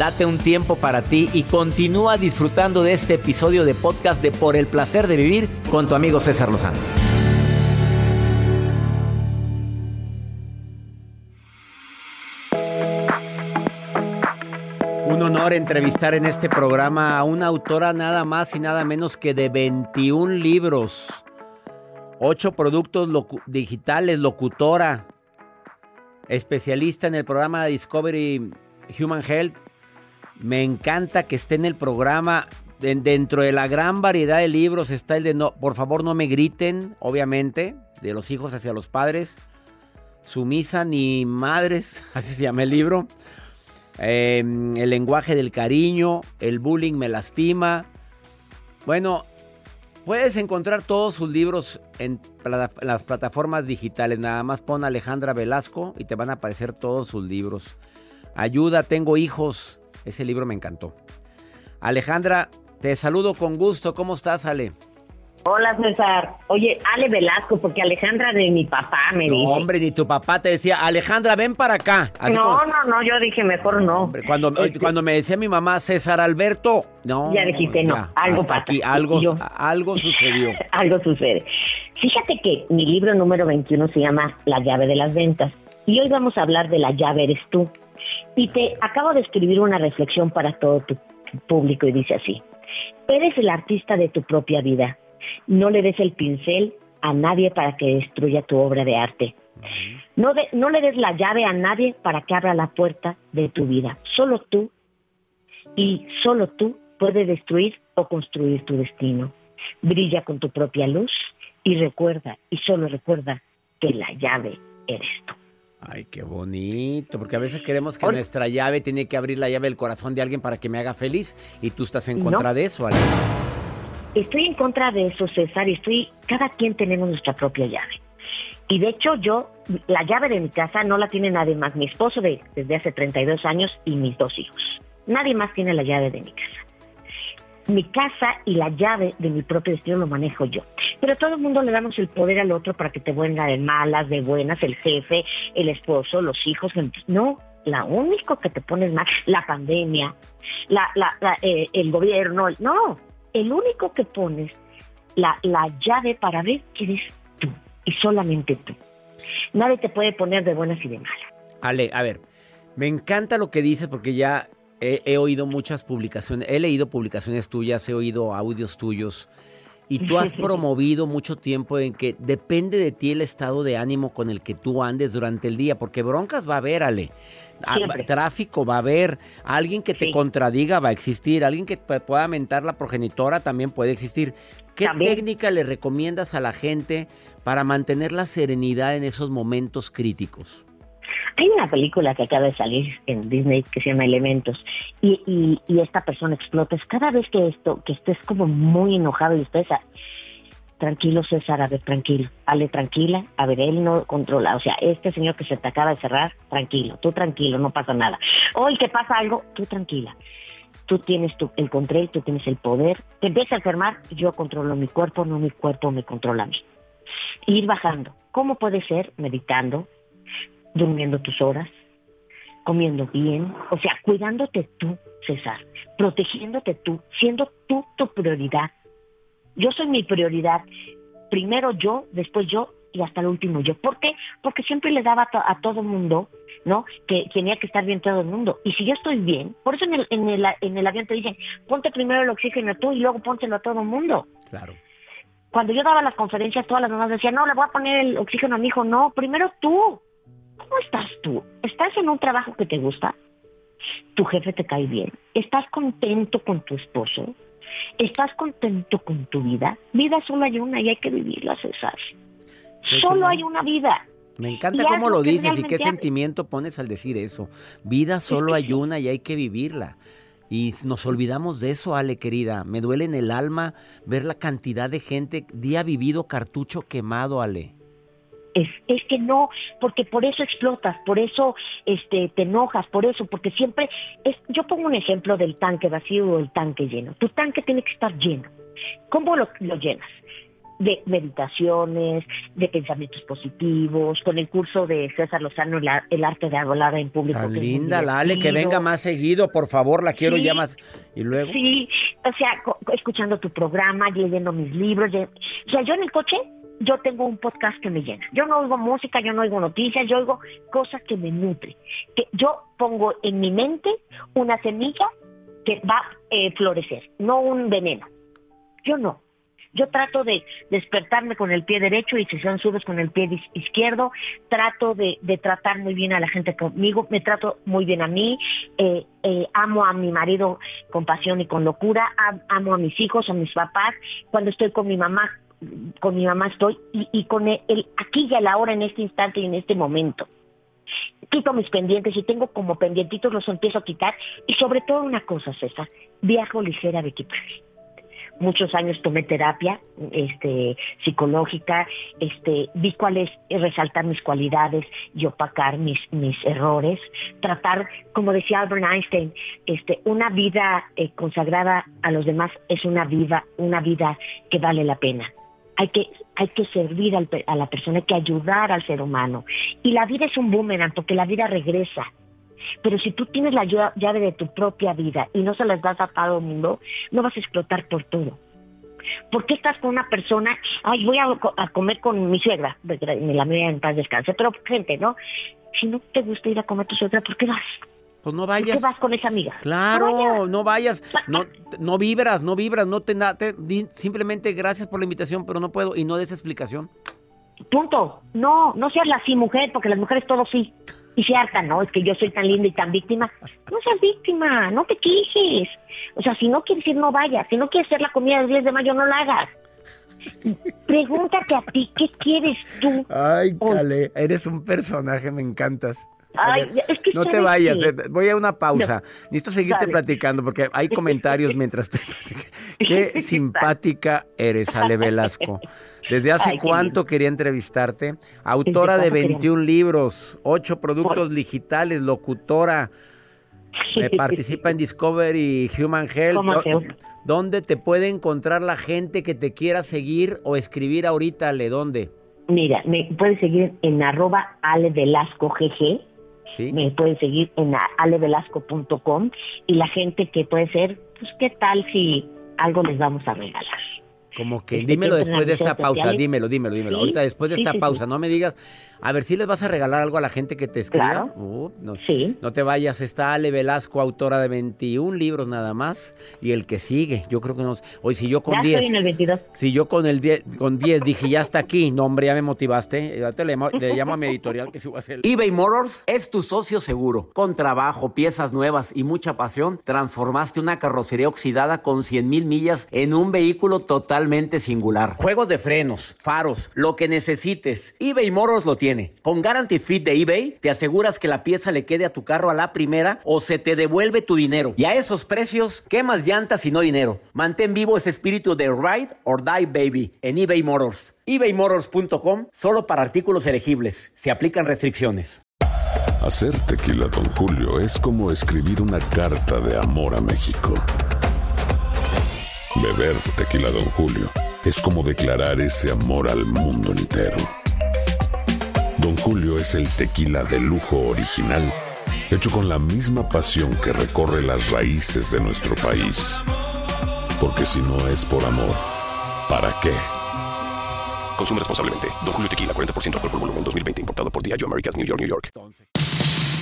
Date un tiempo para ti y continúa disfrutando de este episodio de podcast de Por el placer de vivir con tu amigo César Lozano. Un honor entrevistar en este programa a una autora nada más y nada menos que de 21 libros, 8 productos digitales, locutora, especialista en el programa Discovery Human Health. Me encanta que esté en el programa. dentro de la gran variedad de libros está el de no, por favor no me griten, obviamente, de los hijos hacia los padres. Sumisa ni madres, así se llama el libro. Eh, el lenguaje del cariño, el bullying me lastima. Bueno, puedes encontrar todos sus libros en las plataformas digitales. Nada más pon Alejandra Velasco y te van a aparecer todos sus libros. Ayuda, tengo hijos. Ese libro me encantó. Alejandra, te saludo con gusto. ¿Cómo estás, Ale? Hola César. Oye, Ale Velasco, porque Alejandra de mi papá me no, dice. hombre, ni tu papá te decía, Alejandra, ven para acá. Así no, como, no, no, yo dije mejor no. Hombre, cuando, este, cuando me decía mi mamá César Alberto, no. Ya dijiste no, ya, algo pasa. Aquí, algo, yo, algo sucedió. algo sucede. Fíjate que mi libro número 21 se llama La llave de las ventas. Y hoy vamos a hablar de la llave eres tú. Y te acabo de escribir una reflexión para todo tu público y dice así. Eres el artista de tu propia vida. No le des el pincel a nadie para que destruya tu obra de arte. No, de, no le des la llave a nadie para que abra la puerta de tu vida. Solo tú y solo tú puedes destruir o construir tu destino. Brilla con tu propia luz y recuerda, y solo recuerda, que la llave eres tú. Ay, qué bonito, porque a veces queremos que Hola. nuestra llave tiene que abrir la llave del corazón de alguien para que me haga feliz y tú estás en contra de eso, Ale. Estoy en contra de eso, César, y estoy, cada quien tenemos nuestra propia llave. Y de hecho yo, la llave de mi casa no la tiene nadie más, mi esposo de, desde hace 32 años y mis dos hijos. Nadie más tiene la llave de mi casa. Mi casa y la llave de mi propio destino lo manejo yo. Pero todo el mundo le damos el poder al otro para que te venga de malas, de buenas, el jefe, el esposo, los hijos. No, la único que te pones mal, la pandemia, la, eh, el gobierno, no, el único que pones la, la llave para ver eres tú y solamente tú. Nadie te puede poner de buenas y de malas. Ale, a ver, me encanta lo que dices porque ya he, he, oído muchas publicaciones, he leído publicaciones tuyas, he oído audios tuyos y tú has promovido mucho tiempo en que depende de ti el estado de ánimo con el que tú andes durante el día, porque broncas va a haber, Ale. Siempre. Tráfico va a haber, alguien que te contradiga va a existir, alguien que te pueda mentar la progenitora también puede existir. ¿Qué También. técnica le recomiendas a la gente para mantener la serenidad en esos momentos críticos? Hay una película que acaba de salir en Disney que se llama Elementos y, esta persona explota. Es cada vez que esto, que estés como muy enojado y estés, a- tranquilo César, a ver, tranquilo, Ale, tranquila, a ver, él no controla, o sea, este señor que se te acaba de cerrar, tranquilo, tú tranquilo, no pasa nada. Hoy te pasa algo, tú tranquila. Tú tienes tu, el control, tú tienes el poder. Te empieza a enfermar, yo controlo mi cuerpo, no mi cuerpo me controla a mí. Ir bajando. ¿Cómo puede ser? Meditando, durmiendo tus horas, comiendo bien, o sea, cuidándote tú, César, protegiéndote tú, siendo tú tu prioridad. Yo soy mi prioridad. Primero yo, después yo y hasta el último yo. ¿Por qué? Porque siempre le daba a, todo mundo, ¿no? Que tenía que estar bien todo el mundo. Y si yo estoy bien, por eso en el, en el, en el avión te dicen, ponte primero el oxígeno tú y luego póntelo a todo el mundo. Claro. Cuando yo daba las conferencias, todas las mamás decían, no, le voy a poner el oxígeno a mi hijo. No, primero tú. ¿Cómo estás tú? ¿Estás en un trabajo que te gusta? ¿Tu jefe te cae bien? ¿Estás contento con tu esposo? ¿Estás contento con tu vida? Vida solo hay una y hay que vivirla, César. solo hay una vida. Me encanta cómo lo dices y qué sentimiento pones al decir eso. Vida solo hay una y hay que vivirla. Y nos olvidamos de eso, Ale, querida. Me duele en el alma ver la cantidad de gente, día vivido cartucho quemado, Ale. Es, es, que no, porque por eso explotas, por eso este, te enojas, por eso, porque siempre es, yo pongo un ejemplo del tanque vacío o el tanque lleno. Tu tanque tiene que estar lleno. ¿Cómo lo, llenas? De meditaciones, de pensamientos positivos, con el curso de César Lozano, el arte de hablar en público. Tan linda, la Ale, que venga más seguido, por favor, la quiero ya más. ¿Y luego? Sí, o sea, escuchando tu programa, leyendo mis libros. o sea, yo en el coche yo tengo un podcast que me llena. Yo no oigo música, yo no oigo noticias, yo oigo cosas que me nutren. Que yo pongo en mi mente una semilla que va a eh, florecer, no un veneno. Yo no. Yo trato de despertarme con el pie derecho y si son subes con el pie izquierdo. Trato de, tratar muy bien a la gente conmigo. Me trato muy bien a mí. Eh, eh, amo a mi marido con pasión y con locura. amo a mis hijos, a mis papás. Cuando estoy con mi mamá, con mi mamá estoy y, con el, aquí y a la hora, en este instante y en este momento. Quito mis pendientes y tengo como pendientitos, los empiezo a quitar. Y sobre todo una cosa, César, viajo ligera de equipaje muchos años tomé terapia este, psicológica, este, vi cuál es resaltar mis cualidades y opacar mis, mis errores, tratar, como decía Albert Einstein, este, una vida eh, consagrada a los demás es una vida, una vida que vale la pena hay que, hay que servir a la persona, hay que ayudar al ser humano. Y la vida es un boomerang porque la vida regresa. Pero si tú tienes la llave de tu propia vida y no se las das a todo mundo, no vas a explotar por todo. ¿Por qué estás con una persona? Ay, voy a, comer con mi suegra, la mía en paz descanse, pero gente, ¿no? Si no te gusta ir a comer tu suegra, ¿por qué vas? Pues no vayas. ¿Por qué vas con esa amiga? Claro, no vayas. No, no, vibras, no vibras, no te, te simplemente gracias por la invitación, pero no puedo y no des explicación. Punto. No, no seas la sí mujer, porque las mujeres todo sí. Y se hartan, ¿no? Es que yo soy tan linda y tan víctima. No seas víctima, no te quejes. O sea, si no quieres ir, no vayas. Si no quieres hacer la comida del 10 de mayo, no la hagas. Pregúntate a ti, ¿qué quieres tú? Ay, Cale, eres un personaje, me encantas no te vayas, eh, voy a una pausa. Necesito seguirte platicando porque hay comentarios mientras te Qué simpática eres, Ale Velasco. ¿Desde hace cuánto quería entrevistarte? Autora de 21 libros, 8 productos digitales, locutora. Eh, participa en Discovery Human Health. ¿Dónde te puede encontrar la gente que te quiera seguir o escribir ahorita, Ale? ¿Dónde? Mira, me puedes seguir en arroba Ale Velasco GG me pueden seguir en alevelasco.com y la gente que puede ser, pues qué tal si algo les vamos a regalar. Como que este, dímelo después de esta pausa, dímelo, dímelo, dímelo. Ahorita después de esta pausa, no me digas, a ver si les vas a regalar algo a la gente que te escriba. Uh, no, no, te vayas, está Ale Velasco, autora de 21 libros nada más, y el que sigue, yo creo que nos. Hoy si yo con 10. Si yo con el 10 con 10 dije, ya está aquí, no hombre, ya me motivaste. Ya te le, llamo a mi editorial que se va a hacer. eBay Motors es tu socio seguro. Con trabajo, piezas nuevas y mucha pasión, transformaste una carrocería oxidada con 100 mil millas en un vehículo total totalmente singular. Juegos de frenos, faros, lo que necesites. eBay Motors lo tiene. Con Guarantee Fit de eBay, te aseguras que la pieza le quede a tu carro a la primera o se te devuelve tu dinero. Y a esos precios, ¿qué más llantas y no dinero? Mantén vivo ese espíritu de Ride or Die Baby en eBay Motors. ebaymotors.com solo para artículos elegibles. Se aplican restricciones. Hacer tequila, Don Julio, es como escribir una carta de amor a México. Beber tequila, Don Julio, es como declarar ese amor al mundo entero. Don Julio es el tequila de lujo original, hecho con la misma pasión que recorre las raíces de nuestro país. Porque si no es por amor, ¿para qué? Consume responsablemente. Don Julio Tequila, 40% alcohol por volumen, 2020. Importado por Diageo Americas, New York, New York.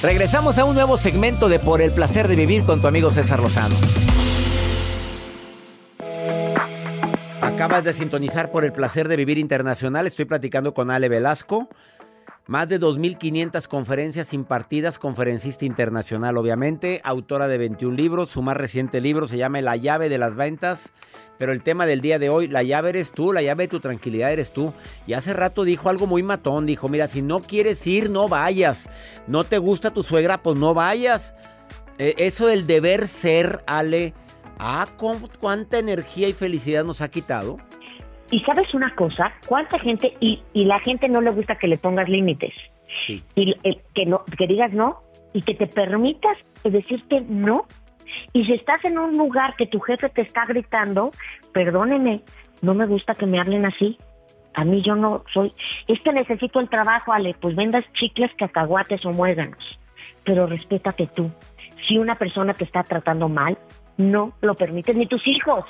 Regresamos a un nuevo segmento de Por el Placer de Vivir con tu amigo César Lozano. Acabas de sintonizar por el placer de vivir internacional. Estoy platicando con Ale Velasco. Más de 2.500 conferencias impartidas, conferencista internacional obviamente, autora de 21 libros. Su más reciente libro se llama La llave de las ventas. Pero el tema del día de hoy, la llave eres tú, la llave de tu tranquilidad eres tú. Y hace rato dijo algo muy matón. Dijo, mira, si no quieres ir, no vayas. No te gusta tu suegra, pues no vayas. Eh, eso del deber ser, Ale Ah, cuánta energía y felicidad nos ha quitado. Y sabes una cosa, cuánta gente, y, y la gente no le gusta que le pongas límites. Sí. Y que, no, que digas no y que te permitas decirte no. Y si estás en un lugar que tu jefe te está gritando, perdóneme, no me gusta que me hablen así. A mí yo no soy, es que necesito el trabajo, Ale, pues vendas chicles, cacahuates o muéganos. Pero respétate tú. Si una persona te está tratando mal, no lo permites, ni tus hijos.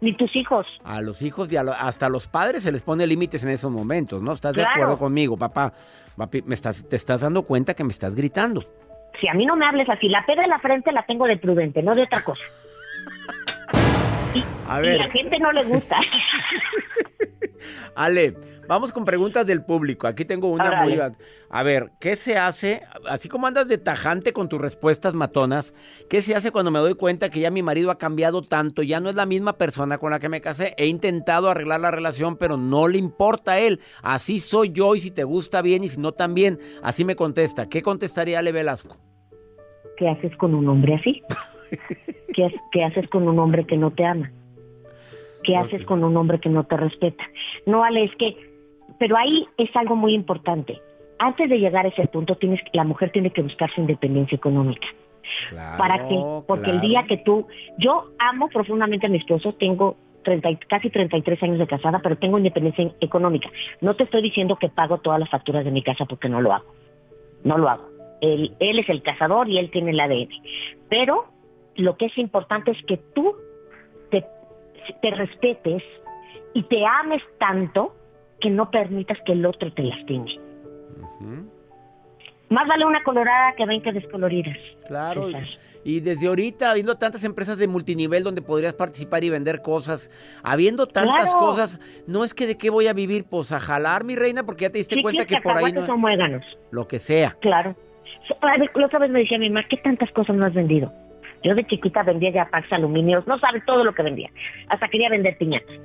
Ni tus hijos. A los hijos y hasta a los padres se les pone límites en esos momentos, ¿no? ¿Estás de acuerdo conmigo, papá? Papi, me estás, te estás dando cuenta que me estás gritando. Si a mí no me hables así, la peda en la frente la tengo de prudente, no de otra cosa. Y, a ver. y la gente no le gusta. Ale, vamos con preguntas del público. Aquí tengo una muy... A ver, ¿qué se hace? Así como andas de tajante con tus respuestas matonas, ¿qué se hace cuando me doy cuenta que ya mi marido ha cambiado tanto? Ya no es la misma persona con la que me casé. He intentado arreglar la relación, pero no le importa a él. Así soy yo y si te gusta bien y si no también. Así me contesta. ¿Qué contestaría Ale Velasco? ¿Qué haces con un hombre así? ¿Qué, ¿Qué haces con un hombre que no te ama? ¿Qué haces con un hombre que no te respeta? No, Ale, es que, pero ahí es algo muy importante. Antes de llegar a ese punto, tienes, la mujer tiene que buscar su independencia económica. ¿Para qué? Porque el día que tú, yo amo profundamente a mi esposo, tengo 30, casi 33 años de casada, pero tengo independencia económica. No te estoy diciendo que pago todas las facturas de mi casa porque no lo hago. No lo hago. Él, él es el cazador y él tiene el ADN. Pero lo que es importante es que tú te respetes y te ames tanto que no permitas que el otro te lastime. Más vale una colorada que 20 descoloridas. Claro. Y desde ahorita, habiendo tantas empresas de multinivel donde podrías participar y vender cosas, habiendo tantas cosas, no es que de qué voy a vivir, pues a jalar, mi reina, porque ya te diste cuenta que por ahí no... son muéganos. Lo que sea. Claro. La otra vez me decía mi mamá, ¿qué tantas cosas no has vendido? Yo de chiquita vendía ya packs aluminios, no sabes todo lo que vendía. Hasta quería vender piñatas.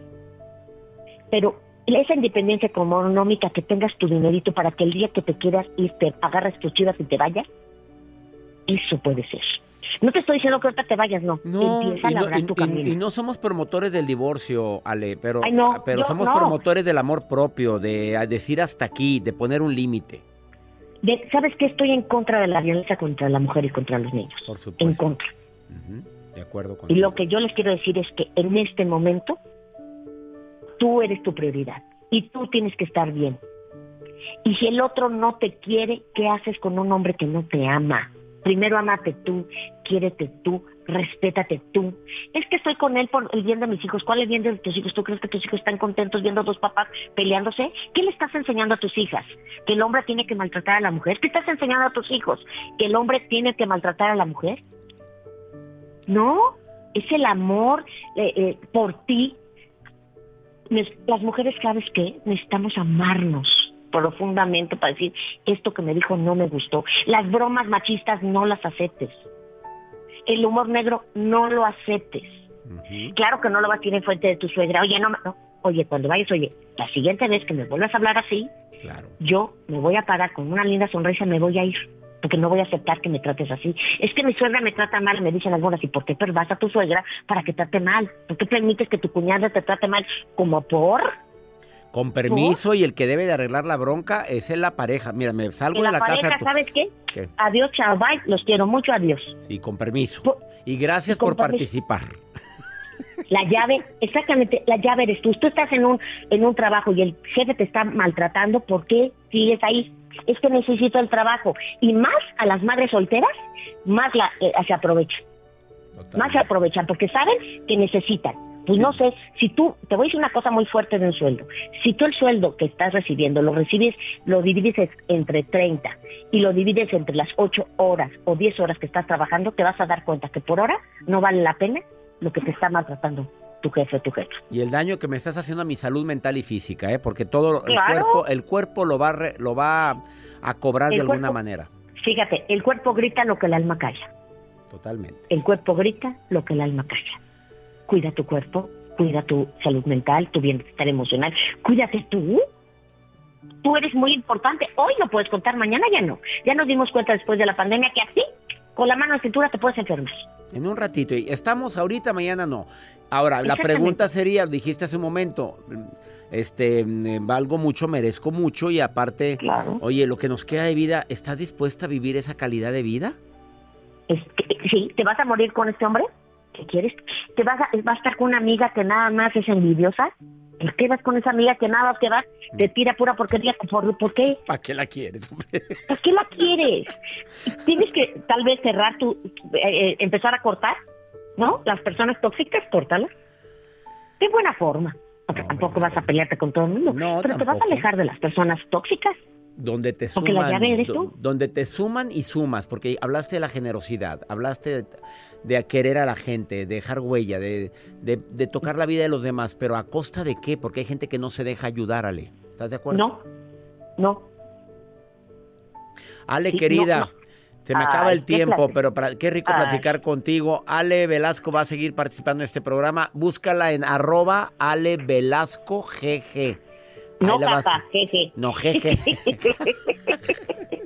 Pero esa independencia económica, que tengas tu dinerito para que el día que te quieras ir, te agarras tus chivas y te vayas, eso puede ser. No te estoy diciendo que ahorita te vayas, no. No, y no, somos promotores del divorcio, Ale, pero, pero somos promotores del amor propio, de decir hasta aquí, de poner un límite. ¿Sabes que Estoy en contra de la violencia contra la mujer y contra los niños. Por supuesto. En contra. De acuerdo con Y lo que yo les quiero decir es que en este momento tú eres tu prioridad y tú tienes que estar bien. Y si el otro no te quiere, ¿qué haces con un hombre que no te ama? Primero amate tú, quiérete tú, respétate tú. Es que estoy con él por el bien de mis hijos. ¿Cuál es el bien de tus hijos? ¿Tú crees que tus hijos están contentos viendo a dos papás peleándose? ¿Qué le estás enseñando a tus hijas? ¿Que el hombre tiene que maltratar a la mujer? ¿Qué estás enseñando a tus hijos? ¿Que el hombre tiene que maltratar a la mujer? No, es el amor eh, eh, por ti. Las mujeres, ¿sabes qué? Necesitamos amarnos profundamente para decir, esto que me dijo no me gustó. Las bromas machistas no las aceptes. El humor negro no lo aceptes. Claro que no lo vas a decir en frente de tu suegra. Oye, no, no. Oye, cuando vayas, oye, la siguiente vez que me vuelvas a hablar así, claro. yo me voy a parar con una linda sonrisa, me voy a ir porque no voy a aceptar que me trates así. Es que mi suegra me trata mal, me dicen algunas, ¿y por qué pervas a tu suegra para que trate mal? ¿Por qué permites que tu cuñada te trate mal? ¿Como por? Con permiso y el que debe de arreglar la bronca es en la pareja. Mira, me salgo de la, pareja, casa. ¿sabes qué? Adiós, chao, bye. Los quiero mucho, adiós. Sí, con permiso. y gracias por participar. La llave, exactamente, la llave eres tú. Tú estás en un, en un trabajo y el jefe te está maltratando, ¿por qué sigues ahí? Es que necesito el trabajo. Y más a las madres solteras, más la, eh, se aprovechan. Más se aprovechan porque saben que necesitan. Pues no sé, si tú, te voy a decir una cosa muy fuerte de un sueldo. Si tú el sueldo que estás recibiendo lo recibes, lo divides entre 30 y lo divides entre las 8 horas o 10 horas que estás trabajando, te vas a dar cuenta que por hora no vale la pena lo que te está maltratando tu jefe, tu jefe. Y el daño que me estás haciendo a mi salud mental y física, ¿eh? Porque todo el cuerpo, el cuerpo lo va, a lo va a cobrar de alguna manera. Fíjate, el cuerpo grita lo que el alma calla. Totalmente. El cuerpo grita lo que el alma calla. Cuida tu cuerpo, cuida tu salud mental, tu bienestar emocional. Cuídate tú. Tú eres muy importante. Hoy no puedes contar, mañana ya no. Ya nos dimos cuenta después de la pandemia que así, con la mano en la cintura, te puedes enfermar. En un ratito. Y estamos ahorita, mañana no. Ahora, la pregunta sería, dijiste hace un momento, este, valgo mucho, merezco mucho y aparte, oye, lo que nos queda de vida, ¿estás dispuesta a vivir esa calidad de vida? sí, ¿te vas a morir con este hombre? ¿Qué quieres? ¿Te vas a, vas a estar con una amiga que nada más es envidiosa? ¿Por qué vas con esa amiga que nada que va, te tira pura porquería? ¿Por, ¿por qué? ¿Para qué la quieres? ¿Para qué la quieres? Tienes que tal vez cerrar tu, eh, eh, empezar a cortar, ¿no? Las personas tóxicas, córtalas. De buena forma. Porque tampoco vas a pelearte con todo el mundo. No, pero te vas a alejar de las personas tóxicas donde te suman, donde te suman y sumas, porque hablaste de la generosidad, hablaste de, querer a la gente, de dejar huella, de, tocar la vida de los demás, pero a costa de qué? Porque hay gente que no se deja ayudar, Ale. ¿Estás de acuerdo? No, no. Ale, querida, se me acaba el tiempo, pero para, qué rico platicar contigo. Ale Velasco va a seguir participando en este programa. Búscala en arroba Ale Velasco GG. No, jaja, jeje. No, jeje.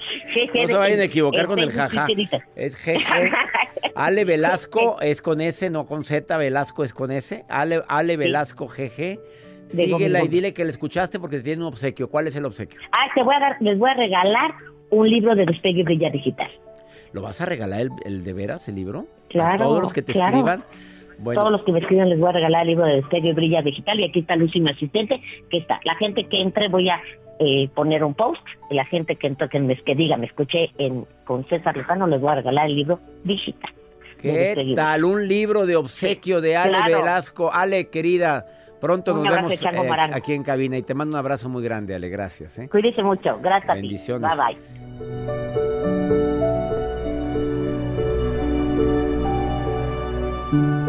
no se vayan a equivocar con el jaja. Es jeje. Ale Velasco es con S, no con Z. Velasco es con S. Ale, Ale Velasco, jeje. Síguela y dile que le escuchaste porque tiene un obsequio. ¿Cuál es el obsequio? Ah, te voy a dar, les voy a regalar un libro de Despegue Brilla Digital. ¿Lo vas a regalar el, de veras, el libro? Claro. A todos los que te escriban. Todos los que me escriban les voy a regalar el libro de y Brilla Digital y aquí está Lucy, mi asistente, que está. La gente que entre voy a eh, poner un post y la gente que entre, que, me, que diga, me escuché en, con César Lozano, les voy a regalar el libro digital. ¿Qué tal? Un libro de obsequio de Ale Velasco. Ale, querida, pronto nos vemos eh, aquí en cabina y te mando un abrazo muy grande, Ale. Gracias. ¿eh? Cuídese mucho. Gracias. Bendiciones. Bye bye.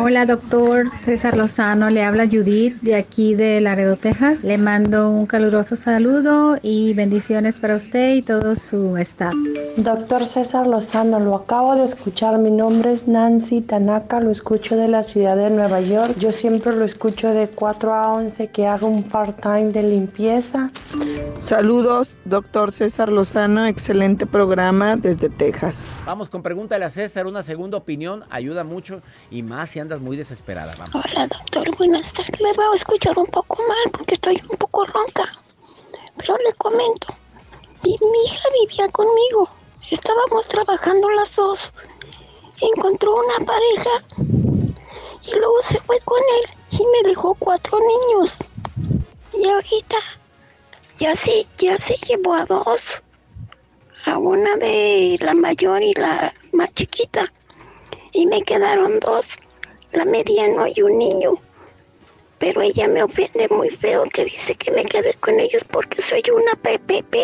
Hola doctor César Lozano, le habla Judith de aquí de Laredo, Texas. Le mando un caluroso saludo y bendiciones para usted y todo su staff. Doctor César Lozano, lo acabo de escuchar, mi nombre es Nancy Tanaka, lo escucho de la ciudad de Nueva York. Yo siempre lo escucho de 4 a 11 que hago un part-time de limpieza. Saludos, doctor César Lozano, excelente programa desde Texas. Vamos con pregúntale a César, una segunda opinión ayuda mucho y más si muy desesperada. Hola, doctor, buenas tardes. Me voy a escuchar un poco mal porque estoy un poco ronca. Pero le comento. Mi, mi hija vivía conmigo. Estábamos trabajando las dos. Encontró una pareja y luego se fue con él y me dejó cuatro niños. Y ahorita ya se, ya se llevó a dos. A una de la mayor y la más chiquita. Y me quedaron dos la mediano y un niño. Pero ella me ofende muy feo que dice que me quede con ellos porque soy una PPP.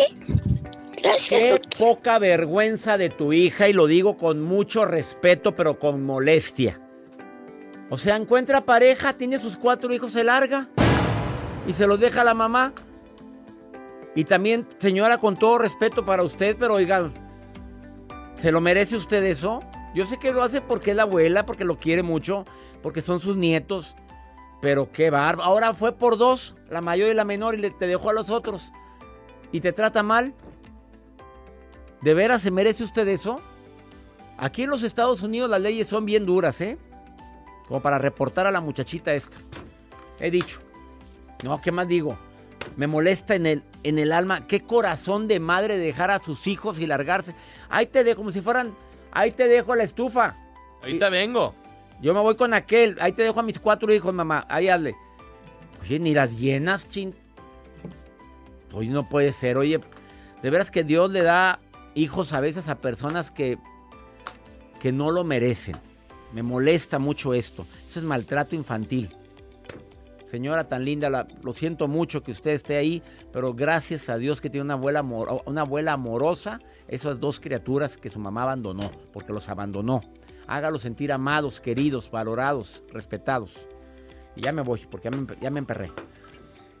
Gracias. Qué poca vergüenza de tu hija y lo digo con mucho respeto pero con molestia. O sea, encuentra pareja, tiene sus cuatro hijos, se larga y se los deja a la mamá. Y también, señora, con todo respeto para usted, pero oigan, ¿se lo merece usted eso? Yo sé que lo hace porque es la abuela, porque lo quiere mucho, porque son sus nietos. Pero qué barba. Ahora fue por dos, la mayor y la menor, y le, te dejó a los otros. ¿Y te trata mal? ¿De veras se merece usted eso? Aquí en los Estados Unidos las leyes son bien duras, ¿eh? Como para reportar a la muchachita esta. He dicho. No, ¿qué más digo? Me molesta en el, en el alma. Qué corazón de madre dejar a sus hijos y largarse. Ahí te dejo, como si fueran. Ahí te dejo la estufa. Ahorita vengo. Yo me voy con aquel. Ahí te dejo a mis cuatro hijos, mamá. Ahí hazle. Oye, ni las llenas, chin. Oye, no puede ser. Oye, de veras que Dios le da hijos a veces a personas que, que no lo merecen. Me molesta mucho esto. Eso es maltrato infantil. Señora tan linda, lo siento mucho que usted esté ahí, pero gracias a Dios que tiene una abuela, una abuela amorosa, esas dos criaturas que su mamá abandonó, porque los abandonó. Hágalos sentir amados, queridos, valorados, respetados. Y ya me voy, porque me, ya me emperré.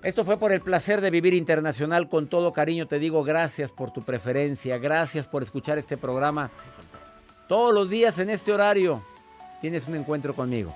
Esto fue por el placer de vivir internacional. Con todo cariño te digo gracias por tu preferencia, gracias por escuchar este programa. Todos los días en este horario tienes un encuentro conmigo.